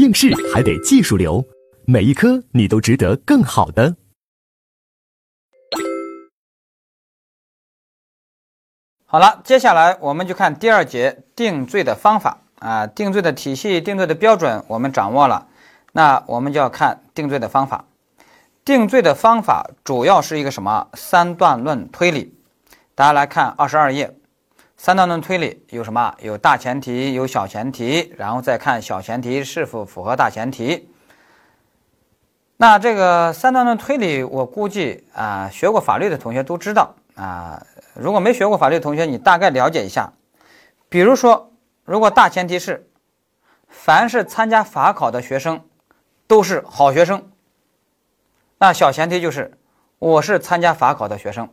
应试还得技术流，每一科你都值得更好的。好了，接下来我们就看第二节定罪的方法啊，定罪的体系、定罪的标准我们掌握了，那我们就要看定罪的方法。定罪的方法主要是一个什么三段论推理？大家来看二十二页，三段论推理有什么？有大前提，有小前提，然后再看小前提是否符合大前提。那这个三段论推理，我估计啊，学过法律的同学都知道啊。如果没学过法律的同学，你大概了解一下。比如说，如果大前提是，凡是参加法考的学生都是好学生，那小前提就是我是参加法考的学生，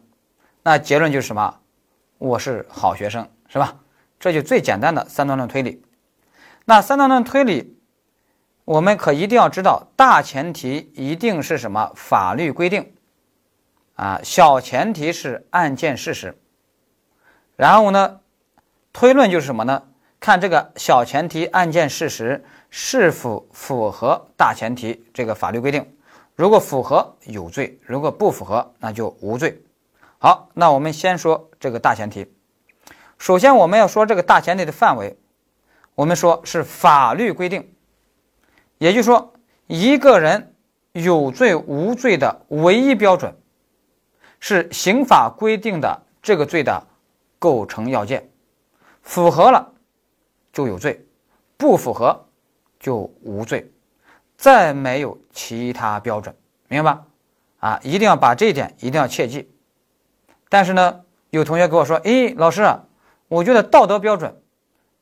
那结论就是什么？我是好学生，是吧？这就最简单的三段论推理。那三段论推理，我们可一定要知道，大前提一定是什么？法律规定。啊，小前提是案件事实，然后呢，推论就是什么呢？看这个小前提案件事实是否符合大前提这个法律规定，如果符合有罪，如果不符合那就无罪。好，那我们先说这个大前提。首先我们要说这个大前提的范围，我们说是法律规定，也就是说一个人有罪无罪的唯一标准。是刑法规定的这个罪的构成要件，符合了就有罪，不符合就无罪，再没有其他标准，明白吧？啊，一定要把这一点一定要切记。但是呢，有同学跟我说：“诶，老师，我觉得道德标准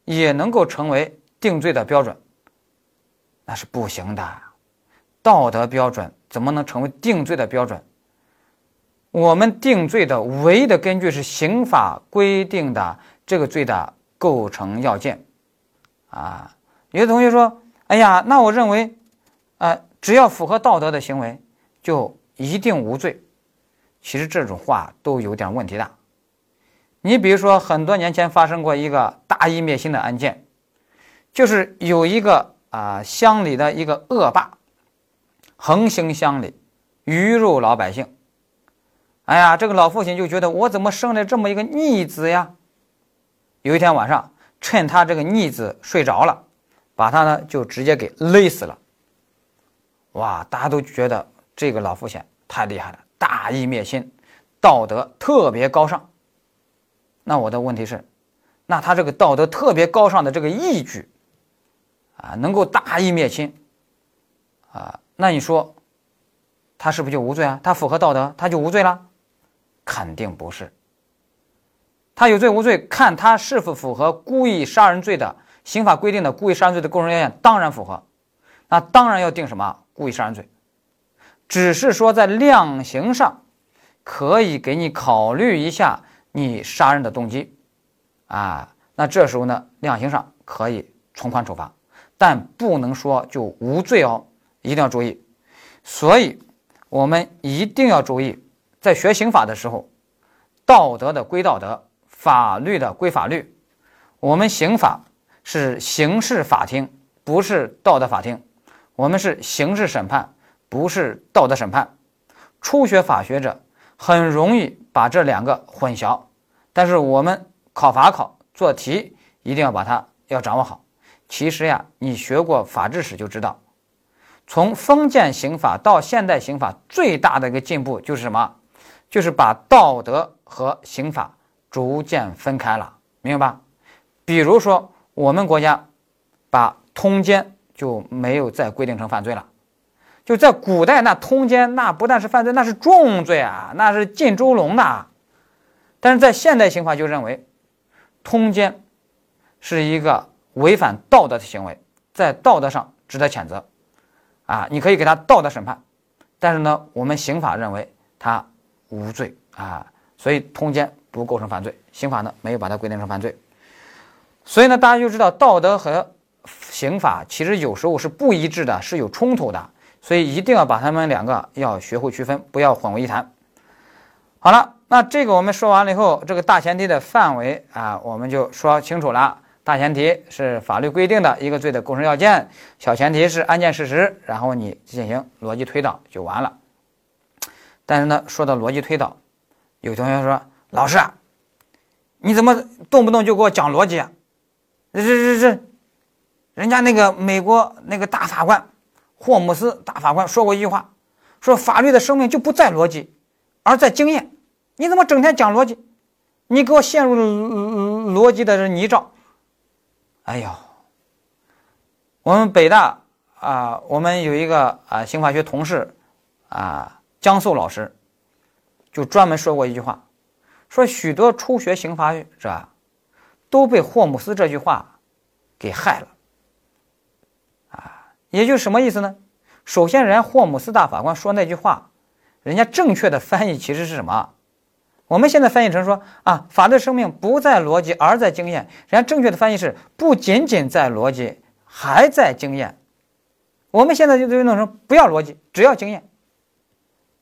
也能够成为定罪的标准，那是不行的。道德标准怎么能成为定罪的标准？”我们定罪的唯一的根据是刑法规定的这个罪的构成要件，啊，有的同学说：“哎呀，那我认为，啊，只要符合道德的行为，就一定无罪。”其实这种话都有点问题的。你比如说，很多年前发生过一个大义灭亲的案件，就是有一个啊乡里的一个恶霸，横行乡里，鱼肉老百姓。哎呀，这个老父亲就觉得我怎么生了这么一个逆子呀？有一天晚上，趁他这个逆子睡着了，把他呢就直接给勒死了。哇，大家都觉得这个老父亲太厉害了，大义灭亲，道德特别高尚。那我的问题是，那他这个道德特别高尚的这个义举，啊，能够大义灭亲，啊，那你说他是不是就无罪啊？他符合道德，他就无罪了？肯定不是，他有罪无罪，看他是否符合故意杀人罪的刑法规定的故意杀人罪的构成要件，当然符合，那当然要定什么故意杀人罪，只是说在量刑上可以给你考虑一下你杀人的动机，啊，那这时候呢量刑上可以从宽处罚，但不能说就无罪哦，一定要注意，所以我们一定要注意。在学刑法的时候，道德的归道德，法律的归法律。我们刑法是刑事法庭，不是道德法庭。我们是刑事审判，不是道德审判。初学法学者很容易把这两个混淆，但是我们考法考做题一定要把它要掌握好。其实呀，你学过法制史就知道，从封建刑法到现代刑法，最大的一个进步就是什么？就是把道德和刑法逐渐分开了，明白吧？比如说，我们国家把通奸就没有再规定成犯罪了。就在古代，那通奸那不但是犯罪，那是重罪啊，那是进猪笼的。但是在现代刑法就认为，通奸是一个违反道德的行为，在道德上值得谴责，啊，你可以给他道德审判。但是呢，我们刑法认为他。无罪啊，所以通奸不构成犯罪，刑法呢没有把它规定成犯罪，所以呢大家就知道道德和刑法其实有时候是不一致的，是有冲突的，所以一定要把他们两个要学会区分，不要混为一谈。好了，那这个我们说完了以后，这个大前提的范围啊，我们就说清楚了。大前提是法律规定的一个罪的构成要件，小前提是案件事实，然后你进行逻辑推导就完了。但是呢，说到逻辑推导，有同学说：“老师，啊，你怎么动不动就给我讲逻辑啊？这这这，人家那个美国那个大法官霍姆斯大法官说过一句话，说法律的生命就不在逻辑，而在经验。你怎么整天讲逻辑？你给我陷入逻辑的泥沼。”哎呦，我们北大啊，我们有一个啊刑法学同事啊，江寿老师，就专门说过一句话，说许多初学刑法者都被霍姆斯这句话给害了，也就是什么意思呢？首先，人家霍姆斯大法官说那句话，人家正确的翻译其实是什么？我们现在翻译成说啊，法律生命不在逻辑，而在经验。人家正确的翻译是不仅仅在逻辑，还在经验。我们现在就就弄成不要逻辑，只要经验。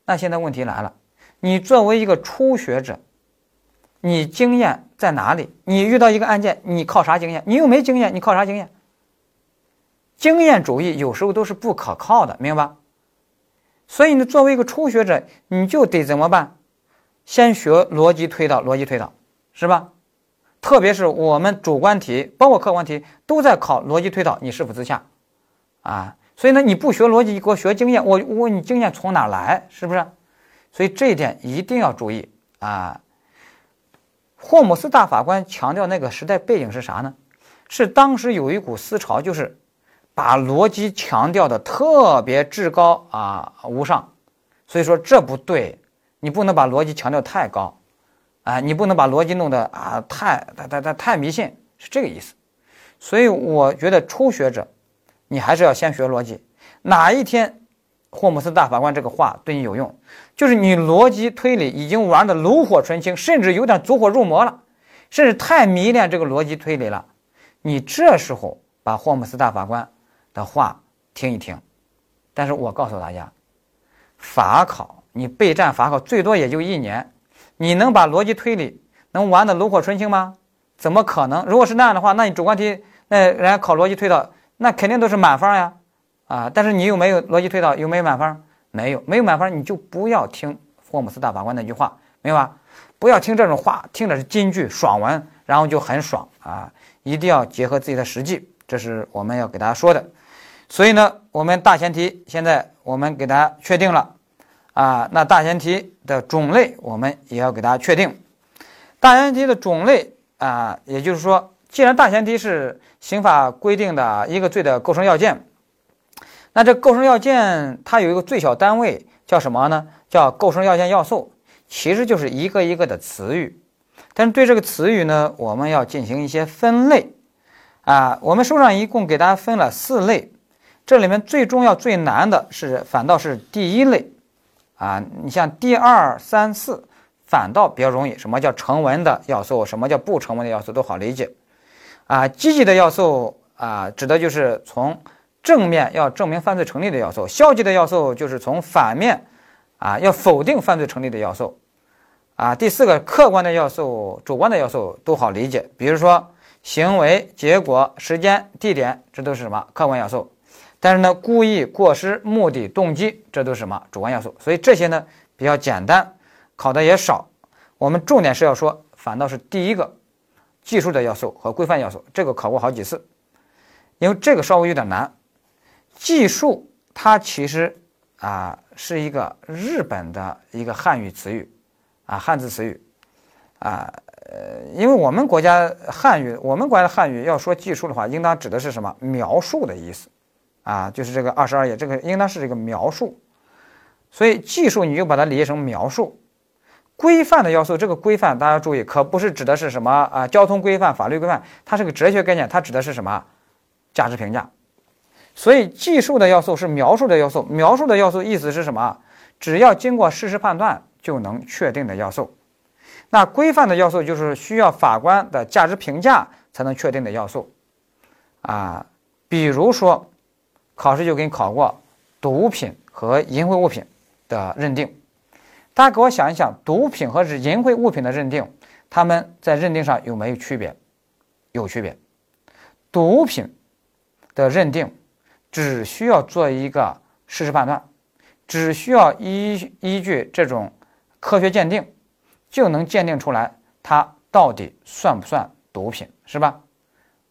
那现在问题来了，你作为一个初学者，你经验在哪里？你遇到一个案件，你靠啥经验？你又没经验，你靠啥经验？经验主义有时候都是不可靠的，明白吧？所以呢，作为一个初学者，你就得怎么办？先学逻辑推导，逻辑推导，是吧？特别是我们主观题，包括客观题，都在考逻辑推导，你是否自洽？啊，所以呢，你不学逻辑，你给我学经验，我我问你经验从哪来？是不是？所以这一点一定要注意啊。霍姆斯大法官强调那个时代背景是啥呢？是当时有一股思潮，就是把逻辑强调的特别至高啊无上，所以说这不对。你不能把逻辑强调太高，啊，你不能把逻辑弄得啊太太太太太迷信，是这个意思。所以我觉得初学者，你还是要先学逻辑。哪一天霍姆斯大法官这个话对你有用，就是你逻辑推理已经玩的炉火纯青，甚至有点走火入魔了，甚至太迷恋这个逻辑推理了。你这时候把霍姆斯大法官的话听一听。但是我告诉大家，法考。你备战法考最多也就一年，你能把逻辑推理能玩的炉火纯青吗？怎么可能？如果是那样的话，那你主观题那人家考逻辑推导，那肯定都是满分呀，啊！但是你有没有逻辑推导？有没有满分？没有，没有满分，你就不要听霍姆斯大法官那句话，明白吧？不要听这种话，听的是金句爽文，然后就很爽啊！一定要结合自己的实际，这是我们要给大家说的。所以呢，我们大前提现在我们给大家确定了。啊，那大前提的种类我们也要给大家确定。大前提的种类啊，也就是说，既然大前提是刑法规定的一个罪的构成要件，那这构成要件它有一个最小单位叫什么呢？叫构成要件要素，其实就是一个一个的词语。但是对这个词语呢，我们要进行一些分类。啊，我们书上一共给大家分了四类，这里面最重要、最难的是反倒是第一类。啊，你像第二、三、四，反倒比较容易。什么叫成文的要素？什么叫不成文的要素？都好理解。啊，积极的要素啊，指的就是从正面要证明犯罪成立的要素；消极的要素就是从反面啊要否定犯罪成立的要素。啊，第四个客观的要素、主观的要素都好理解。比如说行为、结果、时间、地点，这都是什么客观要素？但是呢，故意过失、目的、动机，这都是什么主观要素？所以这些呢比较简单，考的也少。我们重点是要说，反倒是第一个技术的要素和规范要素，这个考过好几次，因为这个稍微有点难。技术它其实啊是一个日本的一个汉语词语啊，汉字词语啊，呃，因为我们国家汉语，我们国家的汉语要说技术的话，应当指的是什么？描述的意思。啊，就是这个二十二页，这个应当是这个描述，所以技术你就把它理解成描述。规范的要素，这个规范大家注意，可不是指的是什么啊？交通规范、法律规范，它是个哲学概念，它指的是什么？价值评价。所以技术的要素是描述的要素，描述的要素意思是什么？只要经过事实判断就能确定的要素。那规范的要素就是需要法官的价值评价才能确定的要素。啊，比如说。考试就给你考过毒品和淫秽物品的认定，大家给我想一想，毒品和淫秽物品的认定，他们在认定上有没有区别？有区别，毒品的认定只需要做一个事实判断，只需要依依据这种科学鉴定，就能鉴定出来它到底算不算毒品，是吧？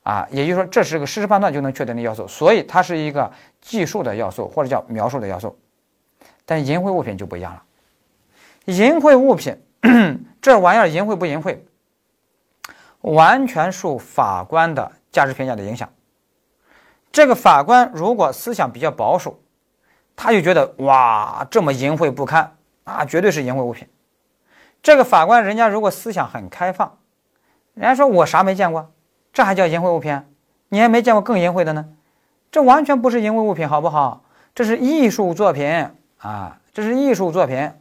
啊，也就是说，这是个事实判断就能确定的要素，所以它是一个计数的要素或者叫描述的要素。但淫秽物品就不一样了，淫秽物品这玩意儿淫秽不淫秽，完全受法官的价值评价的影响。这个法官如果思想比较保守，他就觉得哇，这么淫秽不堪啊，绝对是淫秽物品。这个法官人家如果思想很开放，人家说我啥没见过。这还叫淫秽物品？你还没见过更淫秽的呢？这完全不是淫秽物品，好不好？这是艺术作品啊！这是艺术作品，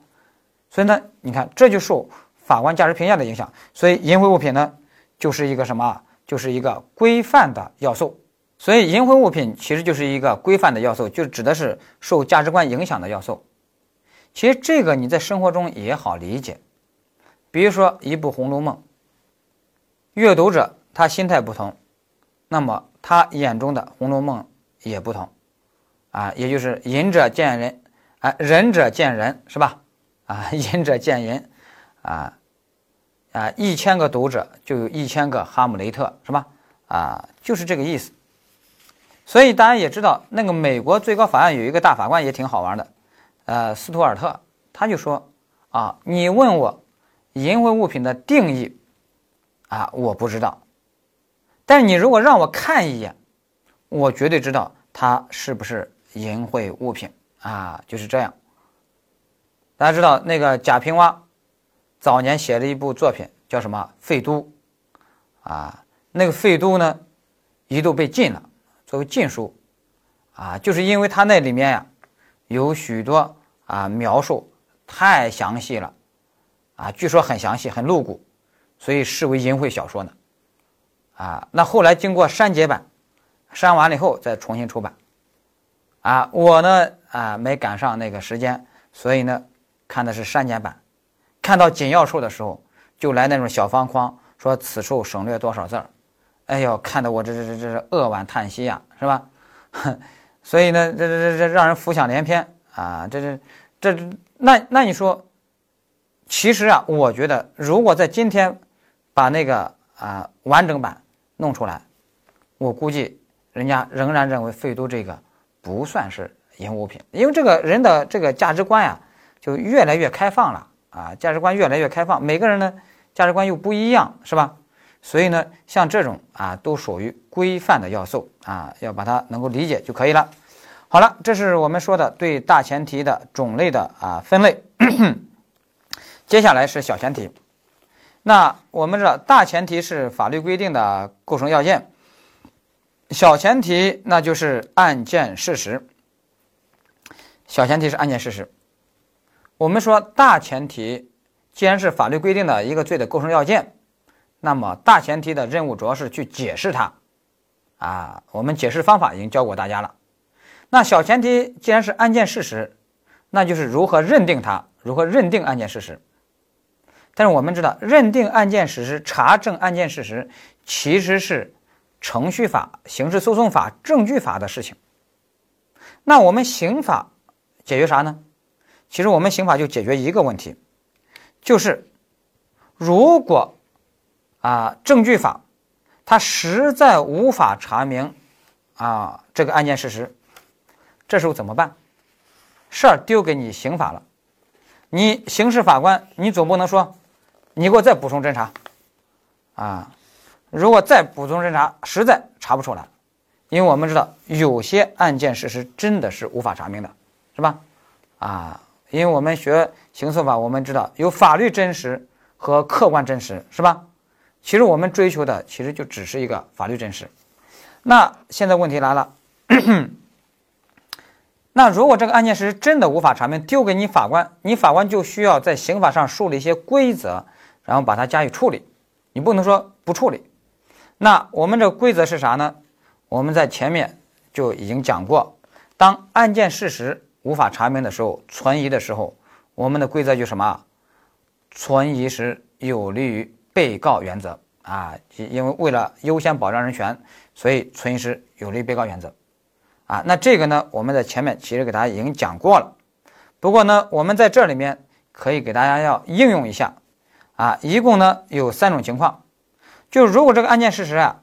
所以呢，你看这就受法官价值评价的影响。所以淫秽物品呢，就是一个什么？就是一个规范的要素。所以淫秽物品其实就是一个规范的要素，就指的是受价值观影响的要素。其实这个你在生活中也好理解，比如说一部《红楼梦》，阅读者。他心态不同，那么他眼中的《红楼梦》也不同，啊，也就是仁者见仁，啊，仁者见仁，是吧？啊，仁者见仁，啊，啊，一千个读者就有一千个哈姆雷特，是吧？啊，就是这个意思。所以大家也知道，那个美国最高法院有一个大法官也挺好玩的，呃，斯图尔特，他就说，啊，你问我淫秽物品的定义，啊，我不知道。但是你如果让我看一眼，我绝对知道它是不是淫秽物品。啊，就是这样。大家知道那个贾平凹早年写了一部作品叫什么《废都》啊，那个《废都》呢一度被禁了，作为禁书。啊，就是因为它那里面呀有许多啊描述太详细了。啊，据说很详细很露骨，所以视为淫秽小说呢。啊，那后来经过删节版，删完了以后再重新出版。啊，我呢啊没赶上那个时间，所以呢看的是删减版。看到紧要处的时候，就来那种小方框，说此处省略多少字儿。哎呦，看得我这这这这是扼腕叹息呀，是吧？所以呢，这这这这让人浮想联翩啊！这这这那那你说，其实啊，我觉得如果在今天把那个啊完整版。弄出来，我估计人家仍然认为废都这个不算是淫物品，因为这个人的这个价值观呀，就越来越开放了啊，价值观越来越开放，每个人呢价值观又不一样，是吧？所以呢，像这种啊，都属于规范的要素啊，要把它能够理解就可以了。好了，这是我们说的对大前提的种类的啊分类，接下来是小前提。那我们知道，大前提是法律规定的构成要件，小前提那就是案件事实。小前提是案件事实。我们说大前提既然是法律规定的一个罪的构成要件，那么大前提的任务主要是去解释它。啊，我们解释方法已经教过大家了。那小前提既然是案件事实，那就是如何认定它，如何认定案件事实。但是我们知道，认定案件事实、查证案件事实，其实是程序法、刑事诉讼法、证据法的事情。那我们刑法解决啥呢？其实我们刑法就解决一个问题，就是如果啊证据法它实在无法查明啊这个案件事实，这时候怎么办？事儿丢给你刑法了，你刑事法官，你总不能说。你给我再补充侦查，啊，如果再补充侦查，实在查不出来，因为我们知道有些案件事实真的是无法查明的，是吧？啊，因为我们学刑诉法，我们知道有法律真实和客观真实，是吧？其实我们追求的其实就只是一个法律真实。那现在问题来了，那如果这个案件事实真的无法查明，丢给你法官，你法官就需要在刑法上树立一些规则。然后把它加以处理，你不能说不处理。那我们这个规则是啥呢？我们在前面就已经讲过，当案件事实无法查明的时候，存疑的时候，我们的规则就什么？存疑时有利于被告原则啊，因为为了优先保障人权，所以存疑时有利于被告原则。啊，那这个呢，我们在前面其实给大家已经讲过了。不过呢，我们在这里面可以给大家要应用一下。啊，一共呢有三种情况，就如果这个案件事实啊，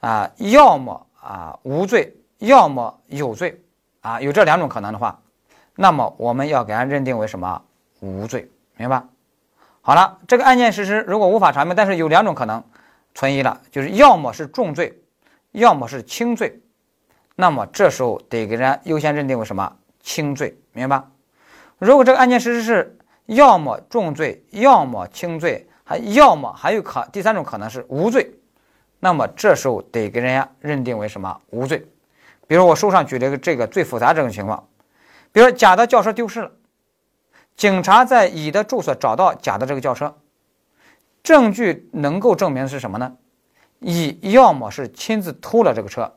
啊，要么啊无罪，要么有罪，啊，有这两种可能的话，那么我们要给它认定为什么无罪，明白？好了，这个案件事实如果无法查明，但是有两种可能存疑了，就是要么是重罪，要么是轻罪，那么这时候得给人家优先认定为什么轻罪，明白？如果这个案件事实是要么重罪，要么轻罪，还要么还有可第三种可能是无罪，那么这时候得给人家认定为什么无罪？比如我书上举了一个这个最复杂这种情况，比如甲的轿车丢失了。警察在乙的住所找到甲的这个轿车，证据能够证明是什么呢？乙要么是亲自偷了这个车，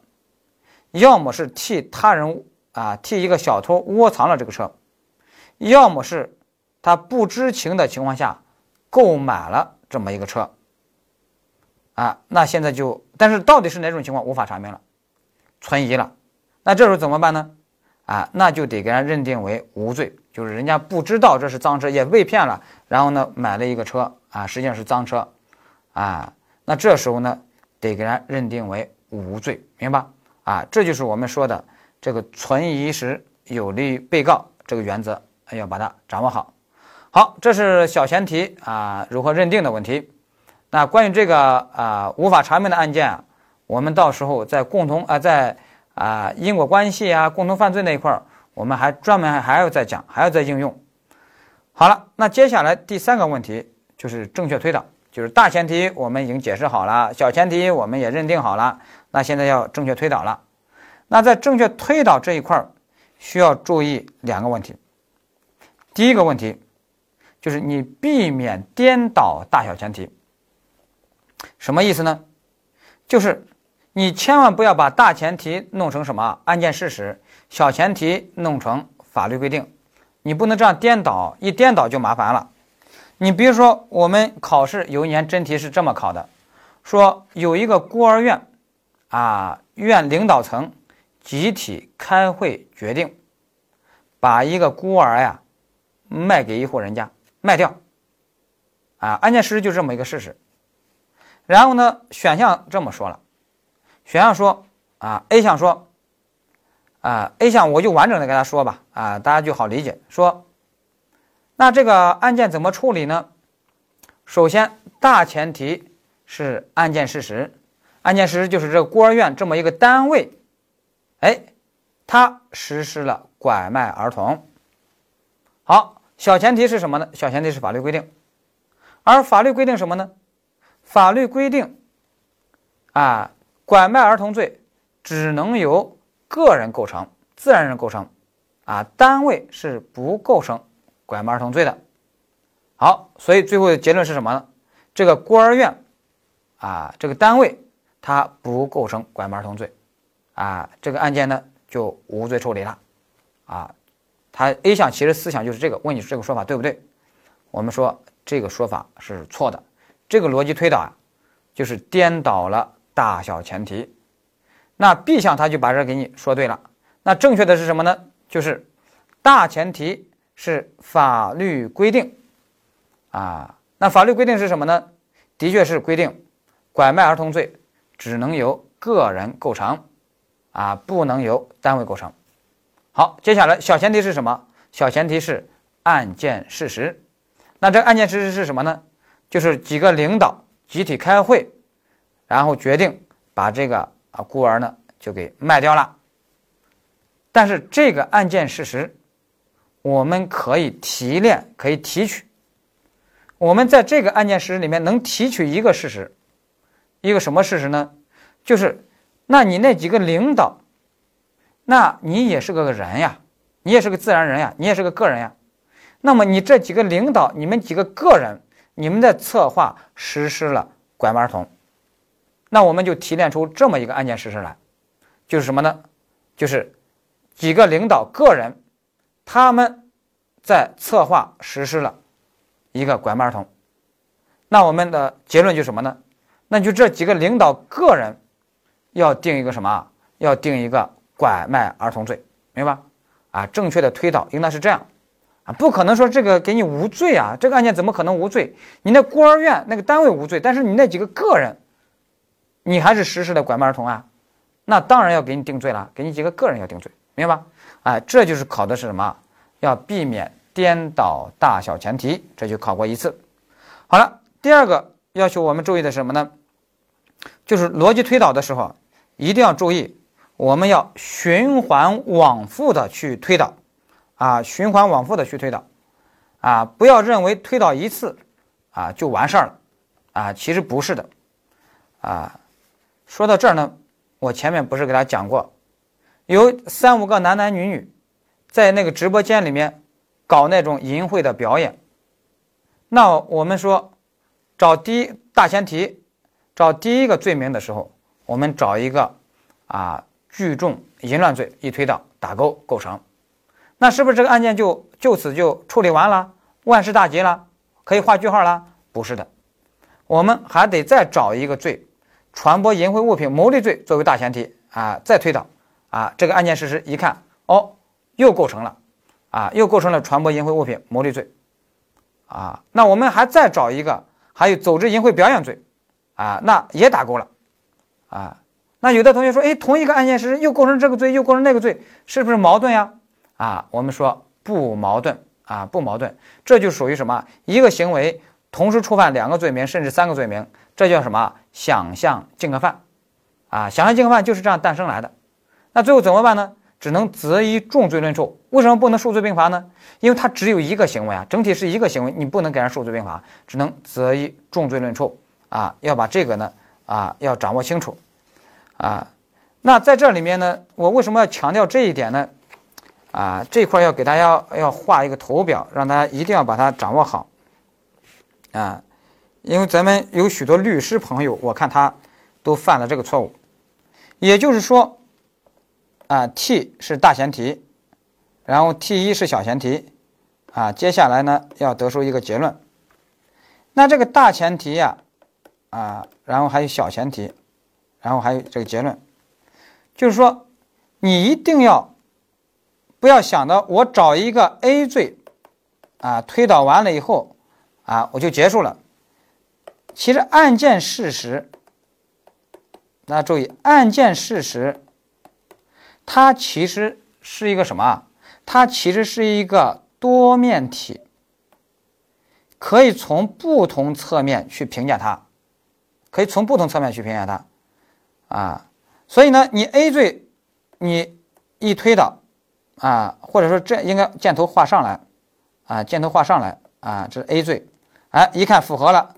要么是替他人啊替一个小偷窝藏了这个车，要么是他不知情的情况下购买了这么一个车。啊，那现在就但是到底是哪种情况无法查明了，存疑了，那这时候怎么办呢？啊，那就得给人认定为无罪。就是人家不知道这是赃车，也被骗了，然后呢买了一个车啊，实际上是赃车，啊，那这时候呢得给人认定为无罪，明白？啊，这就是我们说的这个存疑时有利于被告这个原则，要把它掌握好。好，这是小前提啊，如何认定的问题。那关于这个啊无法查明的案件啊，我们到时候在共同啊在啊因果关系啊共同犯罪那一块儿。我们还专门还要再讲，还要再应用。好了，那接下来第三个问题就是正确推导，就是大前提我们已经解释好了，小前提我们也认定好了，那现在要正确推导了。那在正确推导这一块儿，需要注意两个问题。第一个问题就是你避免颠倒大小前提，什么意思呢？就是你千万不要把大前提弄成什么案件事实。小前提弄成法律规定，你不能这样颠倒，一颠倒就麻烦了。你比如说，我们考试有一年真题是这么考的，说有一个孤儿院，啊，院领导层集体开会决定，把一个孤儿呀卖给一户人家卖掉，啊，案件事实就这么一个事实。然后呢，选项这么说了，选项说啊，A 项说。啊，A 项我就完整的跟他说吧，啊，大家就好理解。说，那这个案件怎么处理呢？首先，大前提是案件事实，案件事实就是这孤儿院这么一个单位，哎，他实施了拐卖儿童。好，小前提是什么呢？小前提是法律规定，而法律规定什么呢？法律规定，啊，拐卖儿童罪只能由。个人构成，自然人构成，啊，单位是不构成拐卖儿童罪的。好，所以最后的结论是什么呢？这个孤儿院，啊，这个单位它不构成拐卖儿童罪，啊，这个案件呢就无罪处理了，啊，他 A 项其实思想就是这个，问你这个说法对不对？我们说这个说法是错的，这个逻辑推导啊，就是颠倒了大小前提。那 B 项他就把这给你说对了。那正确的是什么呢？就是大前提是法律规定啊。那法律规定是什么呢？的确是规定拐卖儿童罪只能由个人构成啊，不能由单位构成。好，接下来小前提是什么？小前提是案件事实。那这个案件事实是什么呢？就是几个领导集体开会，然后决定把这个。啊，孤儿呢就给卖掉了。但是这个案件事实，我们可以提炼，可以提取。我们在这个案件事实里面能提取一个事实，一个什么事实呢？就是，那你那几个领导，那你也是个人呀，你也是个自然人呀，你也是个个人呀。那么你这几个领导，你们几个个人，你们的策划实施了拐卖儿童。那我们就提炼出这么一个案件事实来，就是什么呢？就是几个领导个人，他们在策划实施了一个拐卖儿童。那我们的结论就什么呢？那就这几个领导个人要定一个什么？要定一个拐卖儿童罪，明白吧？啊，正确的推导应当是这样啊，不可能说这个给你无罪啊，这个案件怎么可能无罪？你那孤儿院那个单位无罪，但是你那几个个人，你还是实施的拐卖儿童啊，那当然要给你定罪了，给你几个个人要定罪，明白吧？哎，这就是考的是什么？要避免颠倒大小前提，这就考过一次。好了，第二个要求我们注意的是什么呢？就是逻辑推导的时候，一定要注意，我们要循环往复的去推导，啊，循环往复的去推导，啊，不要认为推导一次，啊就完事儿了，啊，其实不是的，啊，说到这儿呢，我前面不是给大家讲过，有三五个男男女女，在那个直播间里面搞那种淫秽的表演，那我们说，找第一大前提。找第一个罪名的时候，我们找一个啊聚众淫乱罪，一推导打勾构成，那是不是这个案件就就此就处理完了，万事大吉了，可以画句号了？不是的，我们还得再找一个罪，传播淫秽物品牟利罪作为大前提啊，再推导啊，这个案件事实一看，哦，又构成了啊，又构成了传播淫秽物品牟利罪啊，那我们还再找一个，还有组织淫秽表演罪。啊，那也打勾了，啊，那有的同学说，哎，同一个案件是又构成这个罪，又构成那个罪，是不是矛盾呀？啊，我们说不矛盾，啊，不矛盾，这就属于什么？一个行为同时触犯两个罪名，甚至三个罪名，这叫什么？想象竞合犯，啊，想象竞合犯就是这样诞生来的。那最后怎么办呢？只能择一重罪论处。为什么不能数罪并罚呢？因为它只有一个行为啊，整体是一个行为，你不能给人数罪并罚，只能择一重罪论处。啊，要把这个呢，啊，要掌握清楚，啊，那在这里面呢，我为什么要强调这一点呢？啊，这块要给大家要画一个图表，让大家一定要把它掌握好，啊，因为咱们有许多律师朋友，我看他都犯了这个错误，也就是说，啊，T 是大前提，然后 T 一是小前提，啊，接下来呢要得出一个结论，那这个大前提呀。啊，然后还有小前提，然后还有这个结论，就是说，你一定要不要想到我找一个 A 罪，啊，推导完了以后，啊，我就结束了。其实案件事实，大家注意，案件事实，它其实是一个什么？它其实是一个多面体，可以从不同侧面去评价它。可以从不同侧面去评价它，啊，所以呢，你 A 罪，你一推导，啊，或者说这应该箭头画上来，啊，箭头画上来，啊，这是 A 罪，哎，一看符合了，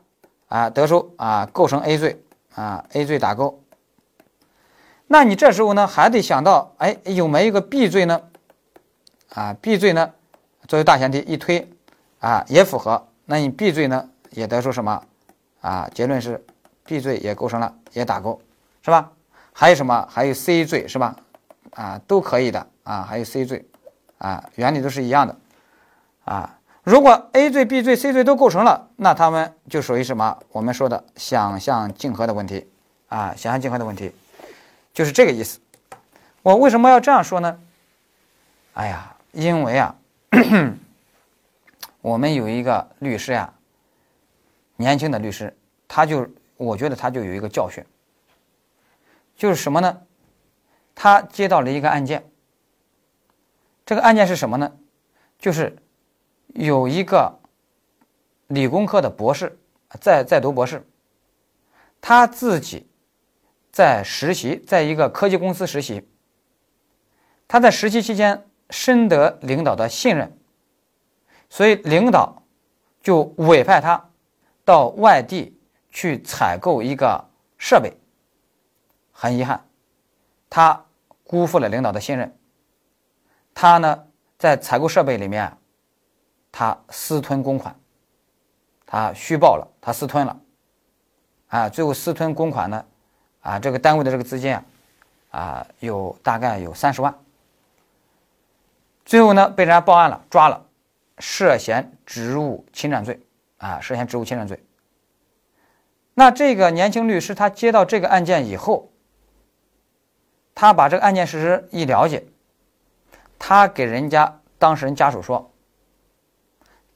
啊，得出啊，构成 A 罪，啊，A 罪打勾。那你这时候呢，还得想到，哎，有没有一个 B 罪呢？啊，B 罪呢，作为大前提一推，啊，也符合，那你 B 罪呢，也得出什么？啊，结论是。B 罪也构成了，也打勾，是吧？还有什么？还有 C 罪，是吧？啊，都可以的啊。还有 C 罪，啊，原理都是一样的，啊。如果 A 罪、B 罪、C 罪都构成了，那他们就属于什么？我们说的想象竞合的问题，啊，想象竞合的问题，就是这个意思。我为什么要这样说呢？哎呀，因为啊，我们有一个律师呀，年轻的律师，他就。我觉得他就有一个教训，就是什么呢？他接到了一个案件，这个案件是什么呢？就是有一个理工科的博士在在读博士，他自己在实习，在一个科技公司实习。他在实习期间深得领导的信任，所以领导就委派他到外地。去采购一个设备，很遗憾，他辜负了领导的信任。他呢，在采购设备里面，他私吞公款，他虚报了，他私吞了，啊，最后私吞公款呢，啊，这个单位的这个资金啊，啊，有大概有三十万。最后呢，被人家报案了，抓了，涉嫌职务侵占罪，啊，涉嫌职务侵占罪。那这个年轻律师他接到这个案件以后，他把这个案件事实一了解，他给人家当事人家属说：“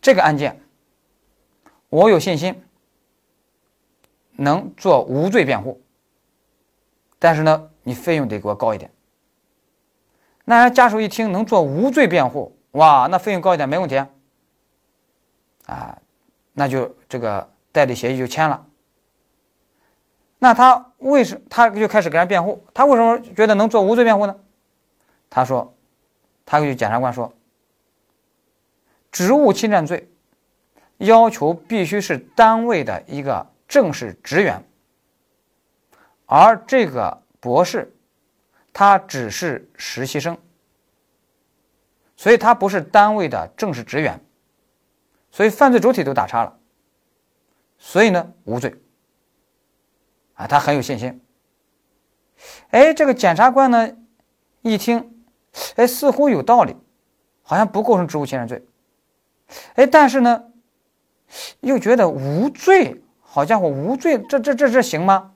这个案件，我有信心能做无罪辩护，但是呢，你费用得给我高一点。”那人家属一听能做无罪辩护，哇，那费用高一点没问题啊，啊，那就这个代理协议就签了。那他为什他就开始给人辩护？他为什么觉得能做无罪辩护呢？他说，他给检察官说，职务侵占罪要求必须是单位的一个正式职员，而这个博士他只是实习生，所以他不是单位的正式职员，所以犯罪主体都打叉了，所以呢无罪。啊，他很有信心。哎，这个检察官呢，一听，哎，似乎有道理，好像不构成职务侵占罪。哎，但是呢，又觉得无罪，好家伙，无罪，这这这这行吗？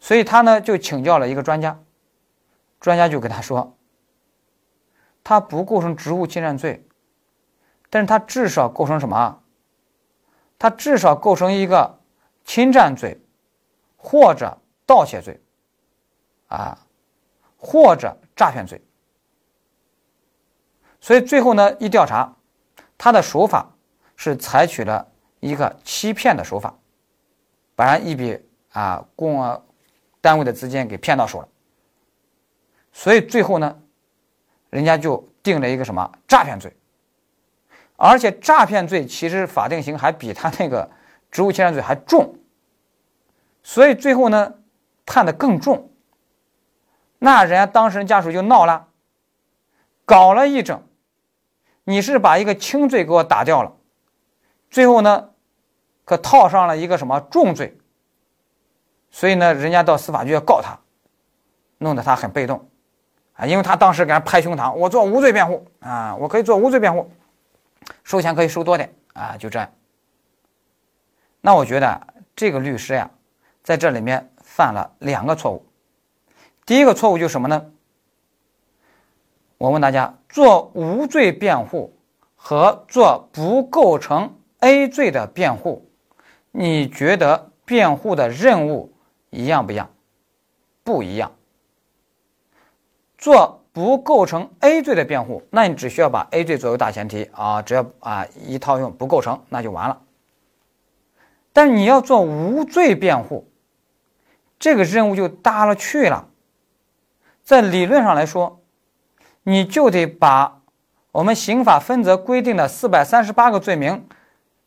所以他呢就请教了一个专家，专家就跟他说，他不构成职务侵占罪，但是他至少构成什么？他至少构成一个侵占罪。或者盗窃罪，啊，或者诈骗罪，所以最后呢，一调查，他的手法是采取了一个欺骗的手法，把人一笔啊公单位的资金给骗到手了，所以最后呢，人家就定了一个什么诈骗罪，而且诈骗罪其实法定刑还比他那个职务侵占罪还重。所以最后呢，判的更重。那人家当事人家属就闹了，搞了一整，你是把一个轻罪给我打掉了，最后呢，可套上了一个什么重罪。所以呢，人家到司法局要告他，弄得他很被动，啊，因为他当时给人拍胸膛，我做无罪辩护啊，我可以做无罪辩护，收钱可以收多点啊，就这样。那我觉得这个律师呀。在这里面犯了两个错误，第一个错误就是什么呢？我问大家，做无罪辩护和做不构成 A 罪的辩护，你觉得辩护的任务一样不一样？不一样。做不构成 A 罪的辩护，那你只需要把 A 罪作为大前提啊，只要啊一套用不构成，那就完了。但你要做无罪辩护。这个任务就大了去了，在理论上来说，你就得把我们刑法分则规定的四百三十八个罪名，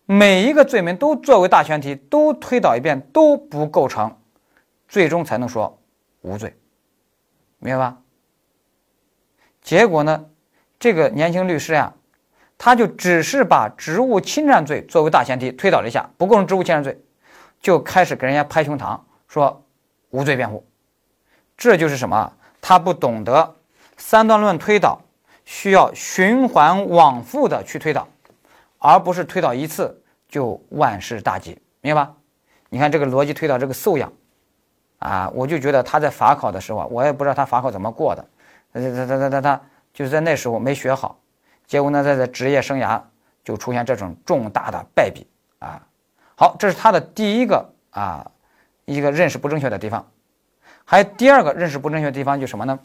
每一个罪名都作为大前提，都推导一遍都不构成，最终才能说无罪，明白吧？结果呢，这个年轻律师呀，他就只是把职务侵占罪作为大前提推导了一下，不构成职务侵占罪，就开始给人家拍胸膛说。无罪辩护，这就是什么？他不懂得三段论推导需要循环往复的去推导，而不是推导一次就万事大吉，明白吧？你看这个逻辑推导这个素养啊，我就觉得他在法考的时候，我也不知道他法考怎么过的，他他他他他他就是在那时候没学好，结果呢，在在职业生涯就出现这种重大的败笔啊。好，这是他的第一个啊。一个认识不正确的地方，还有第二个认识不正确的地方就什么呢？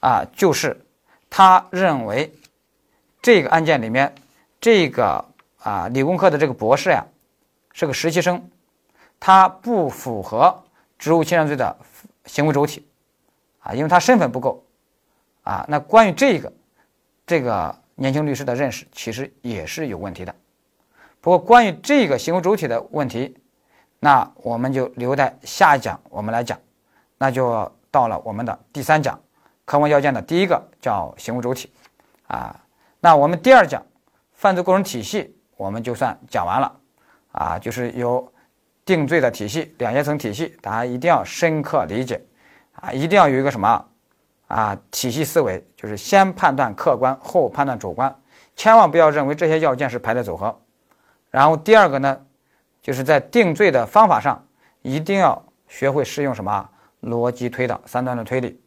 啊，就是他认为这个案件里面这个啊理工科的这个博士呀是个实习生，他不符合职务侵占罪的行为主体啊，因为他身份不够啊。那关于这个这个年轻律师的认识其实也是有问题的。不过关于这个行为主体的问题。那我们就留在下一讲我们来讲，那就到了我们的第三讲，客观要件的第一个叫行为主体，啊，那我们第二讲犯罪构成体系我们就算讲完了，啊，就是有定罪的体系两阶层体系，大家一定要深刻理解，啊，一定要有一个什么？啊体系思维，就是先判断客观后判断主观，千万不要认为这些要件是排列组合，然后第二个呢。就是在定罪的方法上，一定要学会适用什么逻辑推导、三段的推理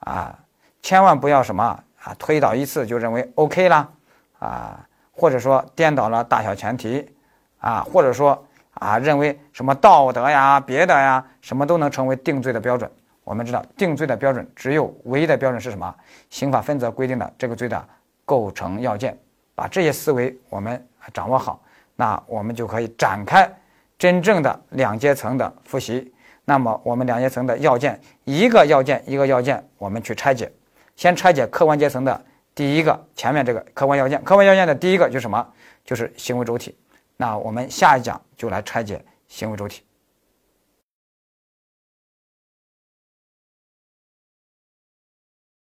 啊，千万不要什么啊推导一次就认为 OK 啦啊，或者说颠倒了大小前提啊，或者说啊认为什么道德呀、别的呀，什么都能成为定罪的标准。我们知道定罪的标准只有唯一的标准是什么？刑法分则规定的这个罪的构成要件。把这些思维我们掌握好，那我们就可以展开真正的两阶层的复习。那么我们两阶层的要件，一个要件一个要件，我们去拆解。先拆解客观阶层的第一个，前面这个客观要件。客观要件的第一个就是什么？就是行为主体。那我们下一讲就来拆解行为主体。